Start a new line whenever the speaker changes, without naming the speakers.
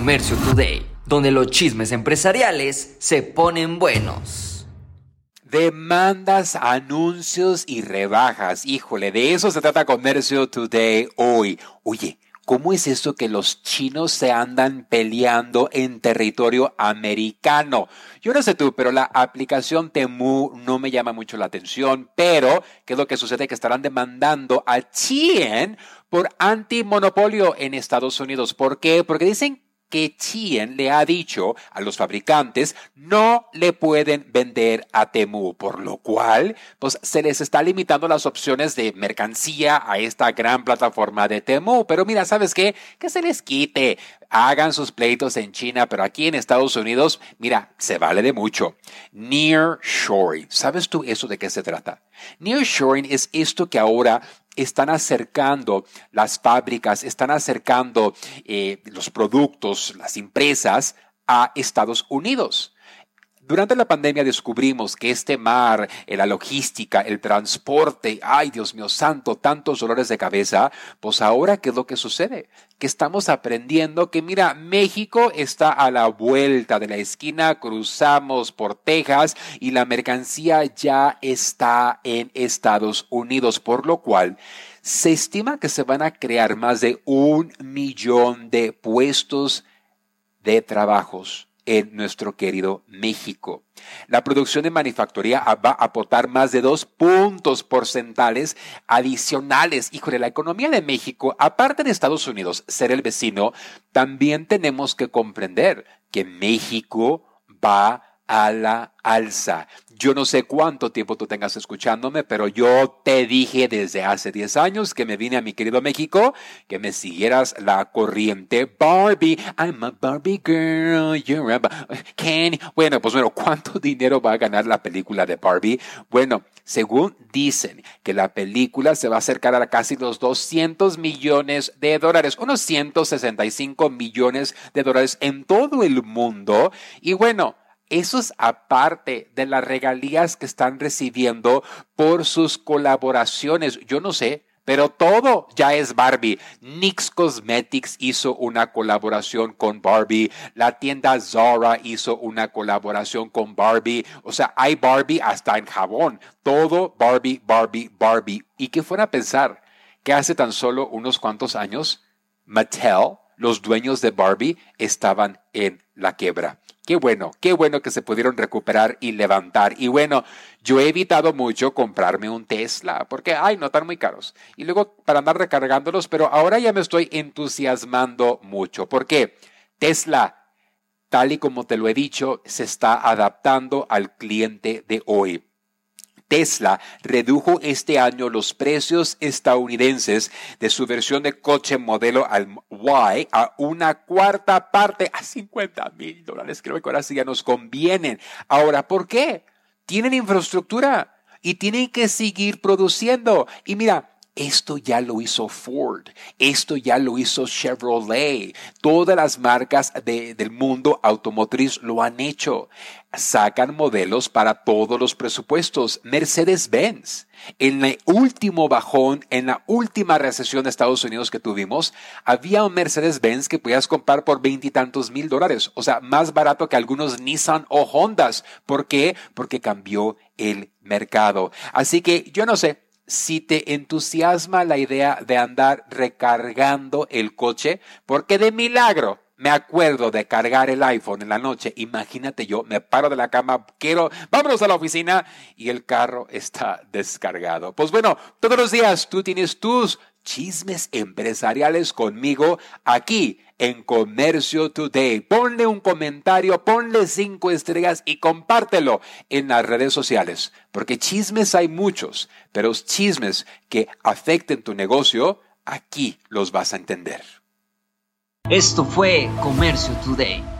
Comercio Today, donde los chismes empresariales se ponen buenos.
Demandas, anuncios y rebajas. Híjole, de eso se trata Comercio Today hoy. Oye, ¿Cómo es eso que los chinos se andan peleando en territorio americano? Yo no sé tú, pero la aplicación Temu no me llama mucho la atención, pero ¿qué es lo que sucede? Que estarán demandando a Chien por antimonopolio en Estados Unidos. ¿Por qué? Porque dicen que Chien le ha dicho a los fabricantes no le pueden vender a Temu, por lo cual pues se les está limitando las opciones de mercancía a esta gran plataforma de Temu. Pero mira, ¿sabes qué? Que se les quite. Hagan sus pleitos en China, pero aquí en Estados Unidos, mira, se vale de mucho. Near Shoring. ¿Sabes tú eso de qué se trata? Near Shoring es esto que ahora están acercando las fábricas, están acercando eh, los productos, las empresas a Estados Unidos. Durante la pandemia descubrimos que este mar, eh, la logística, el transporte, ay Dios mío santo, tantos dolores de cabeza, pues ahora qué es lo que sucede? Que estamos aprendiendo que mira, México está a la vuelta de la esquina, cruzamos por Texas y la mercancía ya está en Estados Unidos, por lo cual se estima que se van a crear más de un millón de puestos de trabajos en nuestro querido México. La producción de manufactoría va a aportar más de dos puntos porcentuales adicionales. Híjole, la economía de México, aparte de Estados Unidos ser el vecino, también tenemos que comprender que México va a la alza. Yo no sé cuánto tiempo tú tengas escuchándome, pero yo te dije desde hace 10 años que me vine a mi querido México, que me siguieras la corriente Barbie. I'm a Barbie girl, you're a Can. Bueno, pues bueno, ¿cuánto dinero va a ganar la película de Barbie? Bueno, según dicen que la película se va a acercar a casi los 200 millones de dólares, unos 165 millones de dólares en todo el mundo. Y bueno, eso es aparte de las regalías que están recibiendo por sus colaboraciones. Yo no sé, pero todo ya es Barbie. NYX Cosmetics hizo una colaboración con Barbie. La tienda Zara hizo una colaboración con Barbie. O sea, hay Barbie hasta en jabón. Todo Barbie, Barbie, Barbie. ¿Y qué fuera a pensar que hace tan solo unos cuantos años Mattel, los dueños de Barbie, estaban en la quiebra? Qué bueno, qué bueno que se pudieron recuperar y levantar. Y bueno, yo he evitado mucho comprarme un Tesla porque, ay, no están muy caros. Y luego para andar recargándolos, pero ahora ya me estoy entusiasmando mucho. ¿Por qué? Tesla, tal y como te lo he dicho, se está adaptando al cliente de hoy. Tesla redujo este año los precios estadounidenses de su versión de coche modelo Y a una cuarta parte, a 50 mil dólares. Creo que ahora sí ya nos convienen. Ahora, ¿por qué? Tienen infraestructura y tienen que seguir produciendo. Y mira, esto ya lo hizo Ford, esto ya lo hizo Chevrolet, todas las marcas del mundo automotriz lo han hecho. Sacan modelos para todos los presupuestos. Mercedes-Benz. En el último bajón, en la última recesión de Estados Unidos que tuvimos, había un Mercedes-Benz que podías comprar por veintitantos mil dólares. O sea, más barato que algunos Nissan o Hondas. ¿Por qué? Porque cambió el mercado. Así que yo no sé, si te entusiasma la idea de andar recargando el coche, porque de milagro me acuerdo de cargar el iPhone en la noche, imagínate yo, me paro de la cama, quiero, vámonos a la oficina y el carro está descargado. Pues bueno, todos los días tú tienes tus chismes empresariales conmigo aquí en Comercio Today. Ponle un comentario, ponle cinco estrellas y compártelo en las redes sociales, porque chismes hay muchos, pero chismes que afecten tu negocio, aquí los vas a entender.
Esto fue Comercio Today.